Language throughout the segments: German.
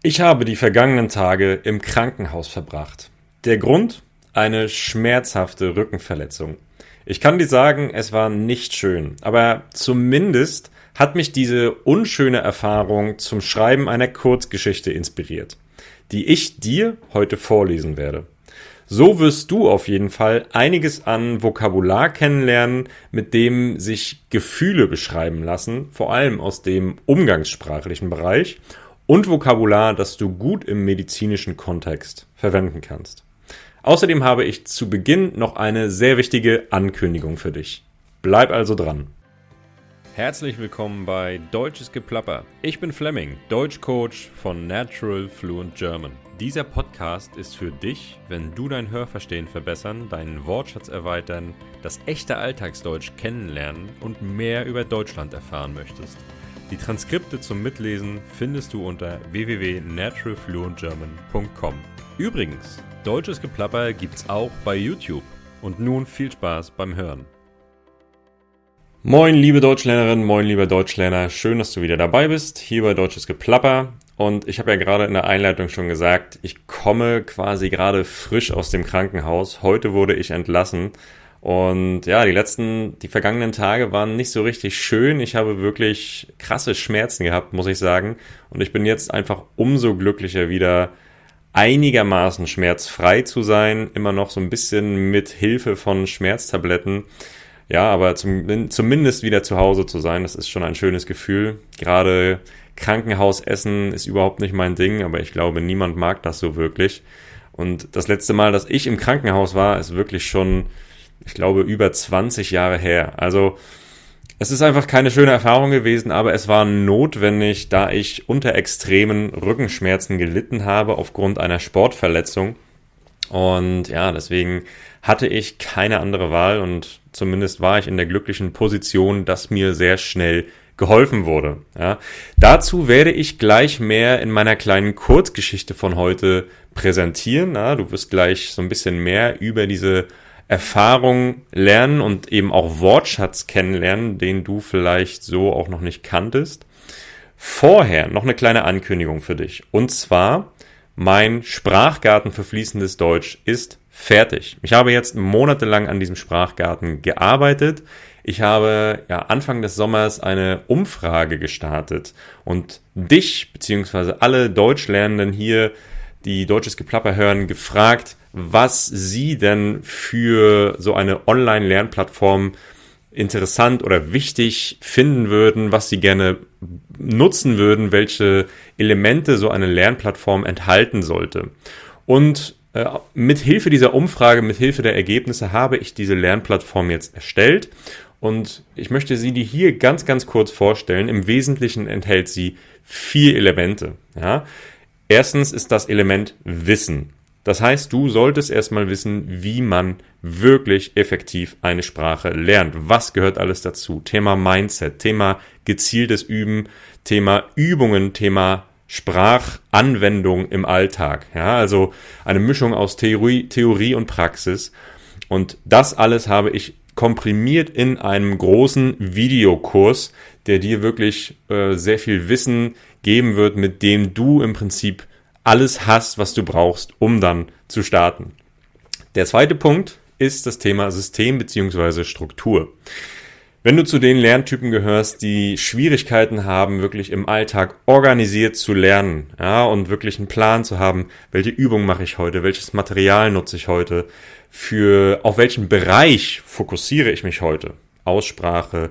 Ich habe die vergangenen Tage im Krankenhaus verbracht. Der Grund? Eine schmerzhafte Rückenverletzung. Ich kann dir sagen, es war nicht schön, aber zumindest hat mich diese unschöne Erfahrung zum Schreiben einer Kurzgeschichte inspiriert, die ich dir heute vorlesen werde. So wirst du auf jeden Fall einiges an Vokabular kennenlernen, mit dem sich Gefühle beschreiben lassen, vor allem aus dem umgangssprachlichen Bereich und Vokabular, das du gut im medizinischen Kontext verwenden kannst. Außerdem habe ich zu Beginn noch eine sehr wichtige Ankündigung für dich. Bleib also dran. Herzlich willkommen bei Deutsches Geplapper. Ich bin Fleming, Deutschcoach von Natural Fluent German. Dieser Podcast ist für dich, wenn du dein Hörverstehen verbessern, deinen Wortschatz erweitern, das echte Alltagsdeutsch kennenlernen und mehr über Deutschland erfahren möchtest. Die Transkripte zum Mitlesen findest du unter www.naturalfluentgerman.com. Übrigens, deutsches Geplapper gibt's auch bei YouTube. Und nun viel Spaß beim Hören. Moin, liebe Deutschlernerin, moin, lieber Deutschlerner. Schön, dass du wieder dabei bist, hier bei Deutsches Geplapper. Und ich habe ja gerade in der Einleitung schon gesagt, ich komme quasi gerade frisch aus dem Krankenhaus. Heute wurde ich entlassen und ja, die letzten, die vergangenen Tage waren nicht so richtig schön. Ich habe wirklich krasse Schmerzen gehabt, muss ich sagen. Und ich bin jetzt einfach umso glücklicher wieder einigermaßen schmerzfrei zu sein. Immer noch so ein bisschen mit Hilfe von Schmerztabletten. Ja, aber zum, zumindest wieder zu Hause zu sein, das ist schon ein schönes Gefühl. Gerade Krankenhausessen ist überhaupt nicht mein Ding, aber ich glaube, niemand mag das so wirklich. Und das letzte Mal, dass ich im Krankenhaus war, ist wirklich schon ich glaube, über 20 Jahre her. Also es ist einfach keine schöne Erfahrung gewesen, aber es war notwendig, da ich unter extremen Rückenschmerzen gelitten habe aufgrund einer Sportverletzung. Und ja, deswegen hatte ich keine andere Wahl und zumindest war ich in der glücklichen Position, dass mir sehr schnell geholfen wurde. Ja. Dazu werde ich gleich mehr in meiner kleinen Kurzgeschichte von heute präsentieren. Ja. Du wirst gleich so ein bisschen mehr über diese Erfahrung lernen und eben auch Wortschatz kennenlernen, den du vielleicht so auch noch nicht kanntest. Vorher noch eine kleine Ankündigung für dich. Und zwar, mein Sprachgarten für fließendes Deutsch ist fertig. Ich habe jetzt monatelang an diesem Sprachgarten gearbeitet. Ich habe ja Anfang des Sommers eine Umfrage gestartet und dich beziehungsweise alle Deutschlernenden hier, die deutsches Geplapper hören, gefragt, was Sie denn für so eine Online-Lernplattform interessant oder wichtig finden würden, was Sie gerne nutzen würden, welche Elemente so eine Lernplattform enthalten sollte. Und äh, mit Hilfe dieser Umfrage, mit Hilfe der Ergebnisse habe ich diese Lernplattform jetzt erstellt und ich möchte sie dir hier ganz, ganz kurz vorstellen. Im Wesentlichen enthält sie vier Elemente. Ja? Erstens ist das Element Wissen. Das heißt, du solltest erstmal wissen, wie man wirklich effektiv eine Sprache lernt. Was gehört alles dazu? Thema Mindset, Thema gezieltes Üben, Thema Übungen, Thema Sprachanwendung im Alltag. Ja, also eine Mischung aus Theorie, Theorie und Praxis. Und das alles habe ich komprimiert in einem großen Videokurs, der dir wirklich äh, sehr viel Wissen geben wird, mit dem du im Prinzip alles hast, was du brauchst, um dann zu starten. Der zweite Punkt ist das Thema System bzw. Struktur. Wenn du zu den Lerntypen gehörst, die Schwierigkeiten haben, wirklich im Alltag organisiert zu lernen, ja, und wirklich einen Plan zu haben, welche Übung mache ich heute, welches Material nutze ich heute, für auf welchen Bereich fokussiere ich mich heute, Aussprache,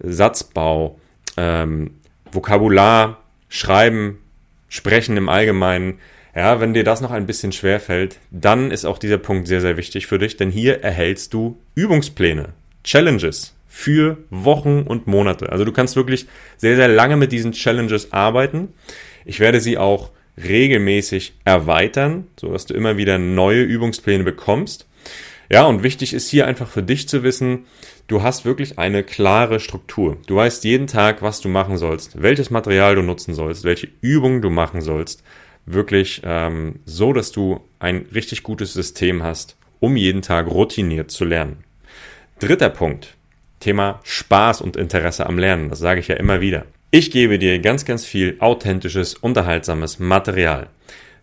Satzbau, ähm, Vokabular, Schreiben, Sprechen im Allgemeinen, ja, wenn dir das noch ein bisschen schwer fällt, dann ist auch dieser Punkt sehr, sehr wichtig für dich, denn hier erhältst du Übungspläne, Challenges für Wochen und Monate. Also du kannst wirklich sehr, sehr lange mit diesen Challenges arbeiten. Ich werde sie auch regelmäßig erweitern, so dass du immer wieder neue Übungspläne bekommst. Ja, und wichtig ist hier einfach für dich zu wissen, du hast wirklich eine klare Struktur. Du weißt jeden Tag, was du machen sollst, welches Material du nutzen sollst, welche Übungen du machen sollst. Wirklich ähm, so, dass du ein richtig gutes System hast, um jeden Tag routiniert zu lernen. Dritter Punkt. Thema Spaß und Interesse am Lernen. Das sage ich ja immer wieder. Ich gebe dir ganz, ganz viel authentisches, unterhaltsames Material.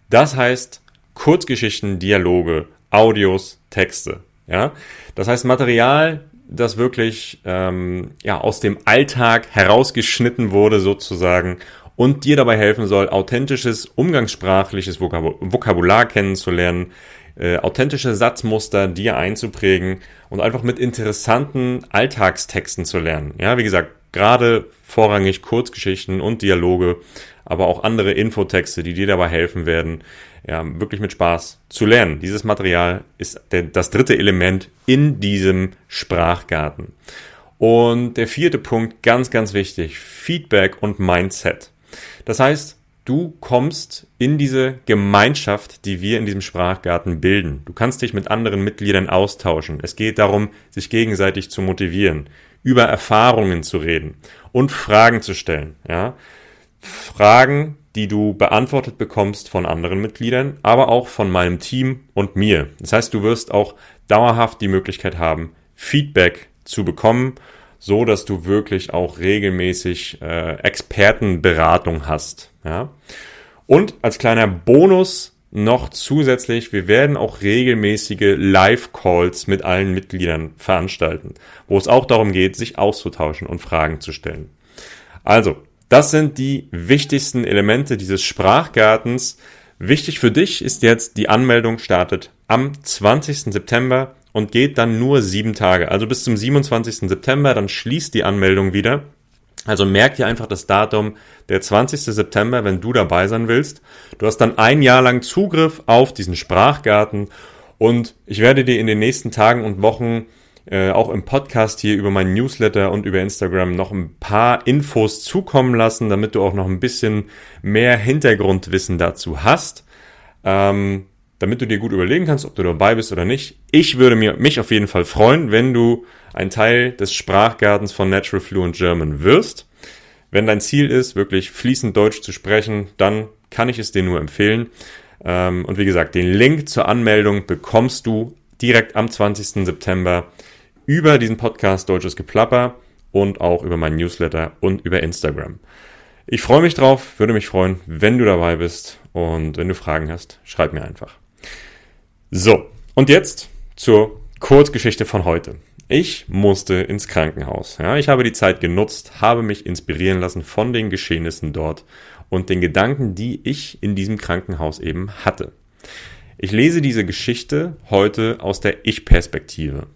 Das heißt Kurzgeschichten, Dialoge, Audios, Texte. Ja, das heißt Material, das wirklich ähm, ja aus dem Alltag herausgeschnitten wurde sozusagen und dir dabei helfen soll, authentisches umgangssprachliches Vokabular kennenzulernen, äh, authentische Satzmuster dir einzuprägen und einfach mit interessanten Alltagstexten zu lernen. Ja, wie gesagt, gerade vorrangig Kurzgeschichten und Dialoge, aber auch andere Infotexte, die dir dabei helfen werden, ja, wirklich mit Spaß zu lernen. Dieses Material ist das dritte Element in diesem Sprachgarten. Und der vierte Punkt, ganz, ganz wichtig, Feedback und Mindset. Das heißt, du kommst in diese Gemeinschaft, die wir in diesem Sprachgarten bilden. Du kannst dich mit anderen Mitgliedern austauschen. Es geht darum, sich gegenseitig zu motivieren, über Erfahrungen zu reden und Fragen zu stellen. Ja? Fragen, die du beantwortet bekommst von anderen Mitgliedern, aber auch von meinem Team und mir. Das heißt, du wirst auch dauerhaft die Möglichkeit haben, Feedback zu bekommen, so dass du wirklich auch regelmäßig äh, Expertenberatung hast. Ja? Und als kleiner Bonus noch zusätzlich, wir werden auch regelmäßige Live-Calls mit allen Mitgliedern veranstalten, wo es auch darum geht, sich auszutauschen und Fragen zu stellen. Also, das sind die wichtigsten Elemente dieses Sprachgartens. Wichtig für dich ist jetzt, die Anmeldung startet am 20. September und geht dann nur sieben Tage. Also bis zum 27. September, dann schließt die Anmeldung wieder. Also merk dir einfach das Datum, der 20. September, wenn du dabei sein willst. Du hast dann ein Jahr lang Zugriff auf diesen Sprachgarten und ich werde dir in den nächsten Tagen und Wochen äh, auch im Podcast hier über meinen Newsletter und über Instagram noch ein paar Infos zukommen lassen, damit du auch noch ein bisschen mehr Hintergrundwissen dazu hast. Ähm, damit du dir gut überlegen kannst, ob du dabei bist oder nicht. Ich würde mir, mich auf jeden Fall freuen, wenn du ein Teil des Sprachgartens von Natural Fluent German wirst. Wenn dein Ziel ist, wirklich fließend Deutsch zu sprechen, dann kann ich es dir nur empfehlen. Ähm, und wie gesagt, den Link zur Anmeldung bekommst du direkt am 20. September über diesen Podcast Deutsches Geplapper und auch über meinen Newsletter und über Instagram. Ich freue mich drauf, würde mich freuen, wenn du dabei bist und wenn du Fragen hast, schreib mir einfach. So, und jetzt zur Kurzgeschichte von heute. Ich musste ins Krankenhaus. Ja, ich habe die Zeit genutzt, habe mich inspirieren lassen von den Geschehnissen dort und den Gedanken, die ich in diesem Krankenhaus eben hatte. Ich lese diese Geschichte heute aus der Ich-Perspektive.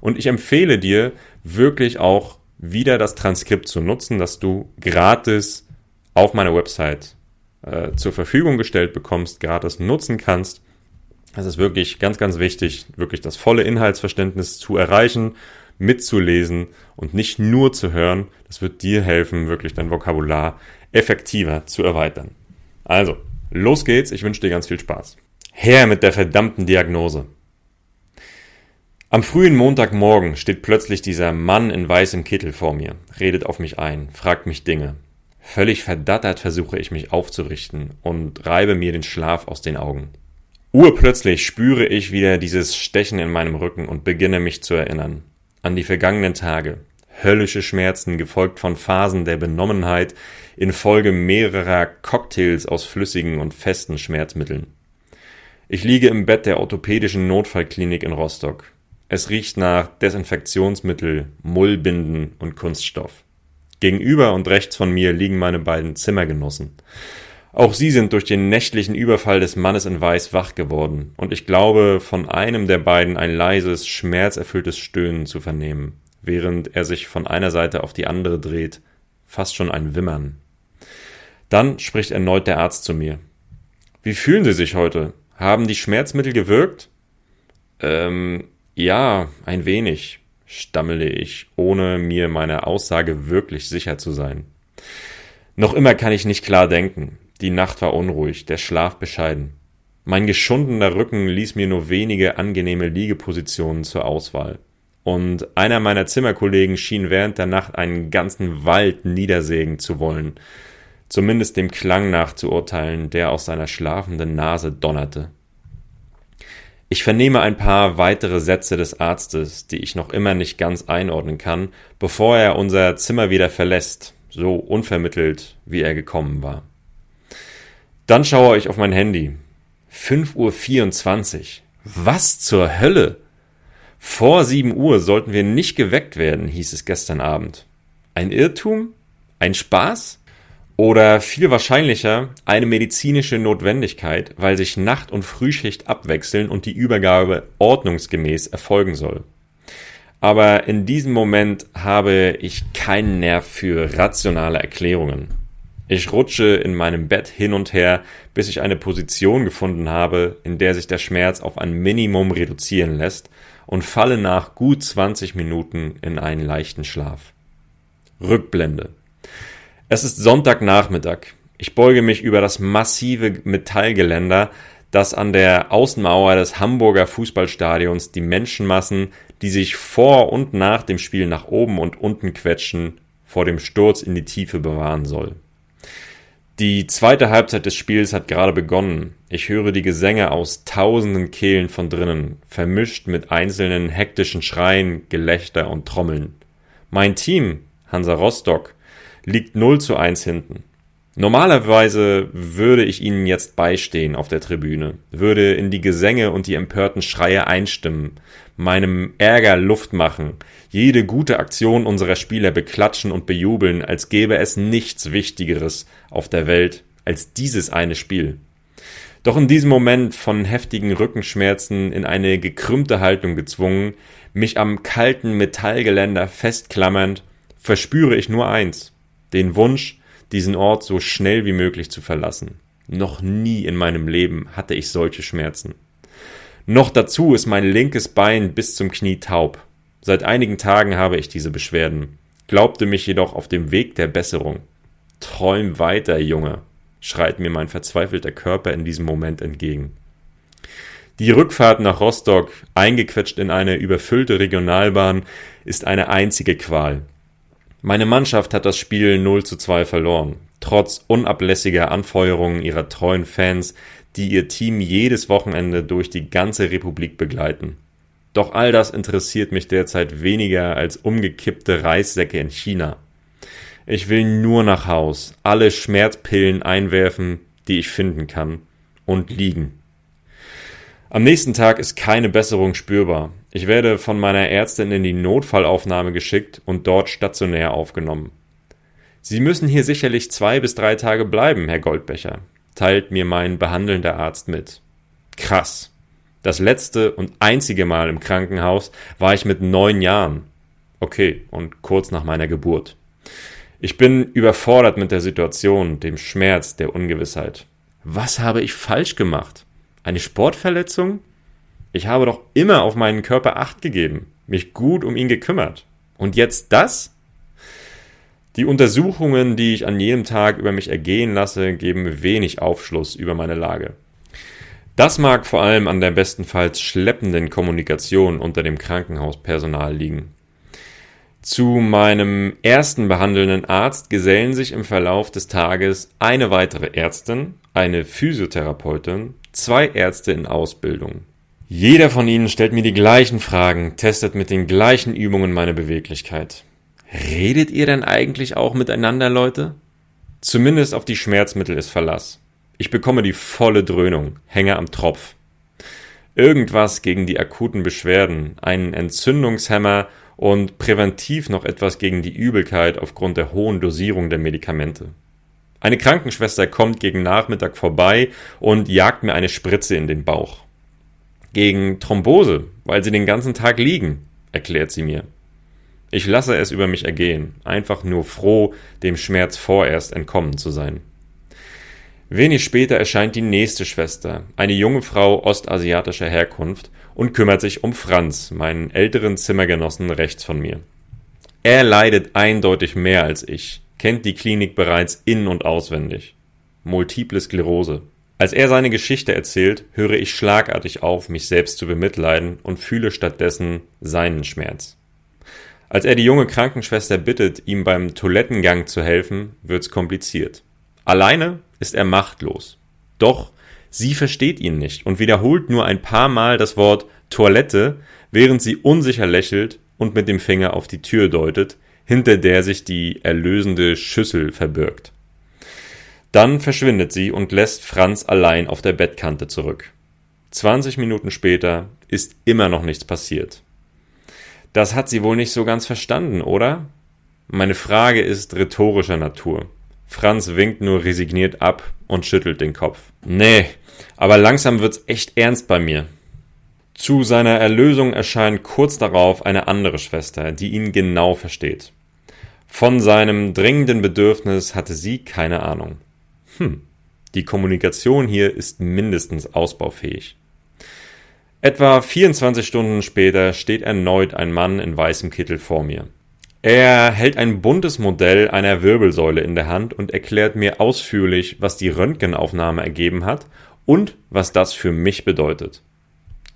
Und ich empfehle dir wirklich auch wieder das Transkript zu nutzen, das du gratis auf meiner Website äh, zur Verfügung gestellt bekommst, gratis nutzen kannst. Es ist wirklich ganz, ganz wichtig, wirklich das volle Inhaltsverständnis zu erreichen, mitzulesen und nicht nur zu hören. Das wird dir helfen, wirklich dein Vokabular effektiver zu erweitern. Also, los geht's. Ich wünsche dir ganz viel Spaß. Her mit der verdammten Diagnose. Am frühen Montagmorgen steht plötzlich dieser Mann in weißem Kittel vor mir, redet auf mich ein, fragt mich Dinge. Völlig verdattert versuche ich mich aufzurichten und reibe mir den Schlaf aus den Augen. Urplötzlich spüre ich wieder dieses Stechen in meinem Rücken und beginne mich zu erinnern. An die vergangenen Tage. Höllische Schmerzen, gefolgt von Phasen der Benommenheit, infolge mehrerer Cocktails aus flüssigen und festen Schmerzmitteln. Ich liege im Bett der orthopädischen Notfallklinik in Rostock. Es riecht nach Desinfektionsmittel, Mullbinden und Kunststoff. Gegenüber und rechts von mir liegen meine beiden Zimmergenossen. Auch sie sind durch den nächtlichen Überfall des Mannes in Weiß wach geworden, und ich glaube, von einem der beiden ein leises, schmerzerfülltes Stöhnen zu vernehmen, während er sich von einer Seite auf die andere dreht, fast schon ein Wimmern. Dann spricht erneut der Arzt zu mir. Wie fühlen Sie sich heute? Haben die Schmerzmittel gewirkt? Ähm, ja, ein wenig stammele ich, ohne mir meiner Aussage wirklich sicher zu sein. Noch immer kann ich nicht klar denken. Die Nacht war unruhig, der Schlaf bescheiden. Mein geschundener Rücken ließ mir nur wenige angenehme Liegepositionen zur Auswahl. Und einer meiner Zimmerkollegen schien während der Nacht einen ganzen Wald niedersägen zu wollen, zumindest dem Klang nach zu urteilen, der aus seiner schlafenden Nase donnerte. Ich vernehme ein paar weitere Sätze des Arztes, die ich noch immer nicht ganz einordnen kann, bevor er unser Zimmer wieder verlässt, so unvermittelt, wie er gekommen war. Dann schaue ich auf mein Handy. 5.24 Uhr. Was zur Hölle? Vor 7 Uhr sollten wir nicht geweckt werden, hieß es gestern Abend. Ein Irrtum? Ein Spaß? Oder viel wahrscheinlicher eine medizinische Notwendigkeit, weil sich Nacht- und Frühschicht abwechseln und die Übergabe ordnungsgemäß erfolgen soll. Aber in diesem Moment habe ich keinen Nerv für rationale Erklärungen. Ich rutsche in meinem Bett hin und her, bis ich eine Position gefunden habe, in der sich der Schmerz auf ein Minimum reduzieren lässt und falle nach gut 20 Minuten in einen leichten Schlaf. Rückblende. Es ist Sonntagnachmittag. Ich beuge mich über das massive Metallgeländer, das an der Außenmauer des Hamburger Fußballstadions die Menschenmassen, die sich vor und nach dem Spiel nach oben und unten quetschen, vor dem Sturz in die Tiefe bewahren soll. Die zweite Halbzeit des Spiels hat gerade begonnen. Ich höre die Gesänge aus tausenden Kehlen von drinnen, vermischt mit einzelnen hektischen Schreien, Gelächter und Trommeln. Mein Team, Hansa Rostock, liegt 0 zu 1 hinten. Normalerweise würde ich ihnen jetzt beistehen auf der Tribüne, würde in die Gesänge und die empörten Schreie einstimmen, meinem Ärger Luft machen, jede gute Aktion unserer Spieler beklatschen und bejubeln, als gäbe es nichts Wichtigeres auf der Welt als dieses eine Spiel. Doch in diesem Moment von heftigen Rückenschmerzen in eine gekrümmte Haltung gezwungen, mich am kalten Metallgeländer festklammernd, verspüre ich nur eins, den Wunsch, diesen Ort so schnell wie möglich zu verlassen. Noch nie in meinem Leben hatte ich solche Schmerzen. Noch dazu ist mein linkes Bein bis zum Knie taub. Seit einigen Tagen habe ich diese Beschwerden, glaubte mich jedoch auf dem Weg der Besserung. Träum weiter, Junge, schreit mir mein verzweifelter Körper in diesem Moment entgegen. Die Rückfahrt nach Rostock, eingequetscht in eine überfüllte Regionalbahn, ist eine einzige Qual. Meine Mannschaft hat das Spiel 0 zu 2 verloren, trotz unablässiger Anfeuerungen ihrer treuen Fans, die ihr Team jedes Wochenende durch die ganze Republik begleiten. Doch all das interessiert mich derzeit weniger als umgekippte Reissäcke in China. Ich will nur nach Haus, alle Schmerzpillen einwerfen, die ich finden kann, und liegen. Am nächsten Tag ist keine Besserung spürbar. Ich werde von meiner Ärztin in die Notfallaufnahme geschickt und dort stationär aufgenommen. Sie müssen hier sicherlich zwei bis drei Tage bleiben, Herr Goldbecher, teilt mir mein behandelnder Arzt mit. Krass. Das letzte und einzige Mal im Krankenhaus war ich mit neun Jahren. Okay, und kurz nach meiner Geburt. Ich bin überfordert mit der Situation, dem Schmerz, der Ungewissheit. Was habe ich falsch gemacht? Eine Sportverletzung? Ich habe doch immer auf meinen Körper acht gegeben, mich gut um ihn gekümmert. Und jetzt das? Die Untersuchungen, die ich an jedem Tag über mich ergehen lasse, geben wenig Aufschluss über meine Lage. Das mag vor allem an der bestenfalls schleppenden Kommunikation unter dem Krankenhauspersonal liegen. Zu meinem ersten behandelnden Arzt gesellen sich im Verlauf des Tages eine weitere Ärztin, eine Physiotherapeutin zwei Ärzte in Ausbildung. Jeder von ihnen stellt mir die gleichen Fragen, testet mit den gleichen Übungen meine Beweglichkeit. Redet ihr denn eigentlich auch miteinander, Leute? Zumindest auf die Schmerzmittel ist Verlass. Ich bekomme die volle Dröhnung, hänge am Tropf. Irgendwas gegen die akuten Beschwerden, einen Entzündungshemmer und präventiv noch etwas gegen die Übelkeit aufgrund der hohen Dosierung der Medikamente. Eine Krankenschwester kommt gegen Nachmittag vorbei und jagt mir eine Spritze in den Bauch. Gegen Thrombose, weil sie den ganzen Tag liegen, erklärt sie mir. Ich lasse es über mich ergehen, einfach nur froh, dem Schmerz vorerst entkommen zu sein. Wenig später erscheint die nächste Schwester, eine junge Frau ostasiatischer Herkunft, und kümmert sich um Franz, meinen älteren Zimmergenossen rechts von mir. Er leidet eindeutig mehr als ich, kennt die Klinik bereits in- und auswendig. Multiple Sklerose. Als er seine Geschichte erzählt, höre ich schlagartig auf, mich selbst zu bemitleiden und fühle stattdessen seinen Schmerz. Als er die junge Krankenschwester bittet, ihm beim Toilettengang zu helfen, wird's kompliziert. Alleine ist er machtlos. Doch sie versteht ihn nicht und wiederholt nur ein paar Mal das Wort Toilette, während sie unsicher lächelt und mit dem Finger auf die Tür deutet, hinter der sich die erlösende Schüssel verbirgt. Dann verschwindet sie und lässt Franz allein auf der Bettkante zurück. 20 Minuten später ist immer noch nichts passiert. Das hat sie wohl nicht so ganz verstanden, oder? Meine Frage ist rhetorischer Natur. Franz winkt nur resigniert ab und schüttelt den Kopf. Nee, aber langsam wird's echt ernst bei mir. Zu seiner Erlösung erscheint kurz darauf eine andere Schwester, die ihn genau versteht. Von seinem dringenden Bedürfnis hatte sie keine Ahnung. Hm, die Kommunikation hier ist mindestens ausbaufähig. Etwa 24 Stunden später steht erneut ein Mann in weißem Kittel vor mir. Er hält ein buntes Modell einer Wirbelsäule in der Hand und erklärt mir ausführlich, was die Röntgenaufnahme ergeben hat und was das für mich bedeutet.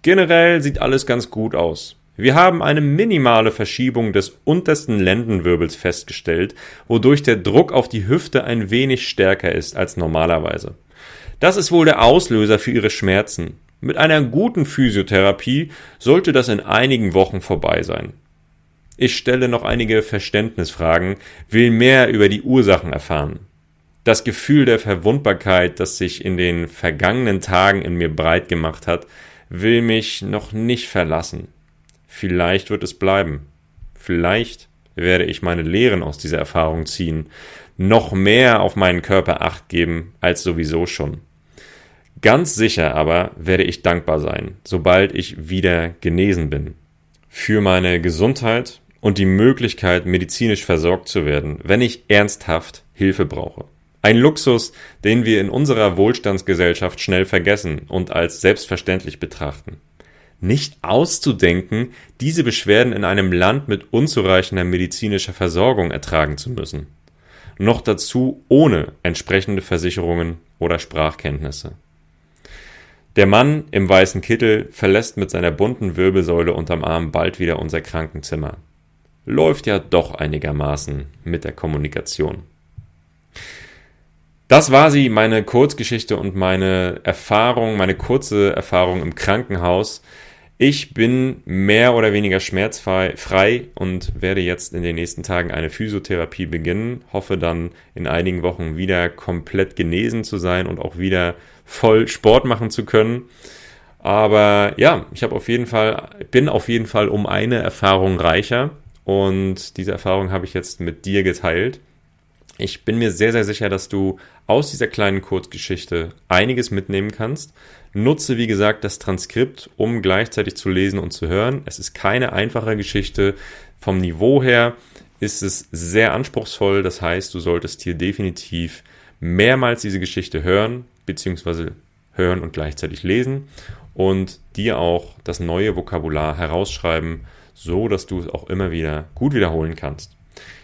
Generell sieht alles ganz gut aus. Wir haben eine minimale Verschiebung des untersten Lendenwirbels festgestellt, wodurch der Druck auf die Hüfte ein wenig stärker ist als normalerweise. Das ist wohl der Auslöser für ihre Schmerzen. Mit einer guten Physiotherapie sollte das in einigen Wochen vorbei sein. Ich stelle noch einige Verständnisfragen, will mehr über die Ursachen erfahren. Das Gefühl der Verwundbarkeit, das sich in den vergangenen Tagen in mir breit gemacht hat, will mich noch nicht verlassen. Vielleicht wird es bleiben. Vielleicht werde ich meine Lehren aus dieser Erfahrung ziehen, noch mehr auf meinen Körper acht geben als sowieso schon. Ganz sicher aber werde ich dankbar sein, sobald ich wieder genesen bin. Für meine Gesundheit und die Möglichkeit, medizinisch versorgt zu werden, wenn ich ernsthaft Hilfe brauche. Ein Luxus, den wir in unserer Wohlstandsgesellschaft schnell vergessen und als selbstverständlich betrachten. Nicht auszudenken, diese Beschwerden in einem Land mit unzureichender medizinischer Versorgung ertragen zu müssen. Noch dazu ohne entsprechende Versicherungen oder Sprachkenntnisse. Der Mann im weißen Kittel verlässt mit seiner bunten Wirbelsäule unterm Arm bald wieder unser Krankenzimmer läuft ja doch einigermaßen mit der Kommunikation. Das war sie, meine Kurzgeschichte und meine Erfahrung, meine kurze Erfahrung im Krankenhaus. Ich bin mehr oder weniger schmerzfrei und werde jetzt in den nächsten Tagen eine Physiotherapie beginnen. Hoffe dann in einigen Wochen wieder komplett genesen zu sein und auch wieder voll Sport machen zu können. Aber ja, ich habe auf jeden Fall, bin auf jeden Fall um eine Erfahrung reicher. Und diese Erfahrung habe ich jetzt mit dir geteilt. Ich bin mir sehr, sehr sicher, dass du aus dieser kleinen Kurzgeschichte einiges mitnehmen kannst. Nutze, wie gesagt, das Transkript, um gleichzeitig zu lesen und zu hören. Es ist keine einfache Geschichte. Vom Niveau her ist es sehr anspruchsvoll. Das heißt, du solltest hier definitiv mehrmals diese Geschichte hören, beziehungsweise hören und gleichzeitig lesen und dir auch das neue Vokabular herausschreiben, so dass du es auch immer wieder gut wiederholen kannst.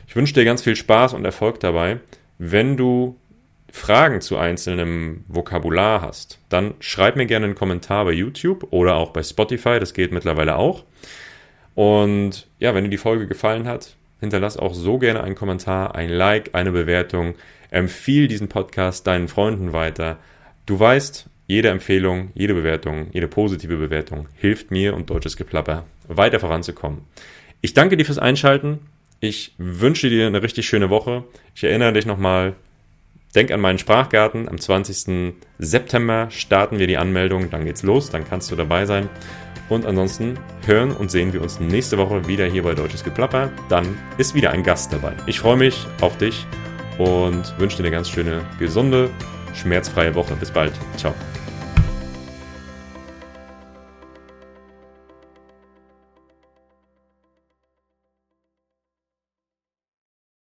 Ich wünsche dir ganz viel Spaß und Erfolg dabei. Wenn du Fragen zu einzelnem Vokabular hast, dann schreib mir gerne einen Kommentar bei YouTube oder auch bei Spotify, das geht mittlerweile auch. Und ja, wenn dir die Folge gefallen hat, hinterlass auch so gerne einen Kommentar, ein Like, eine Bewertung. Empfiehl diesen Podcast deinen Freunden weiter. Du weißt, jede Empfehlung, jede Bewertung, jede positive Bewertung hilft mir und deutsches Geplapper weiter voranzukommen. Ich danke dir fürs Einschalten. Ich wünsche dir eine richtig schöne Woche. Ich erinnere dich nochmal, denk an meinen Sprachgarten. Am 20. September starten wir die Anmeldung. Dann geht's los. Dann kannst du dabei sein. Und ansonsten hören und sehen wir uns nächste Woche wieder hier bei Deutsches Geplapper. Dann ist wieder ein Gast dabei. Ich freue mich auf dich und wünsche dir eine ganz schöne, gesunde, schmerzfreie Woche. Bis bald. Ciao.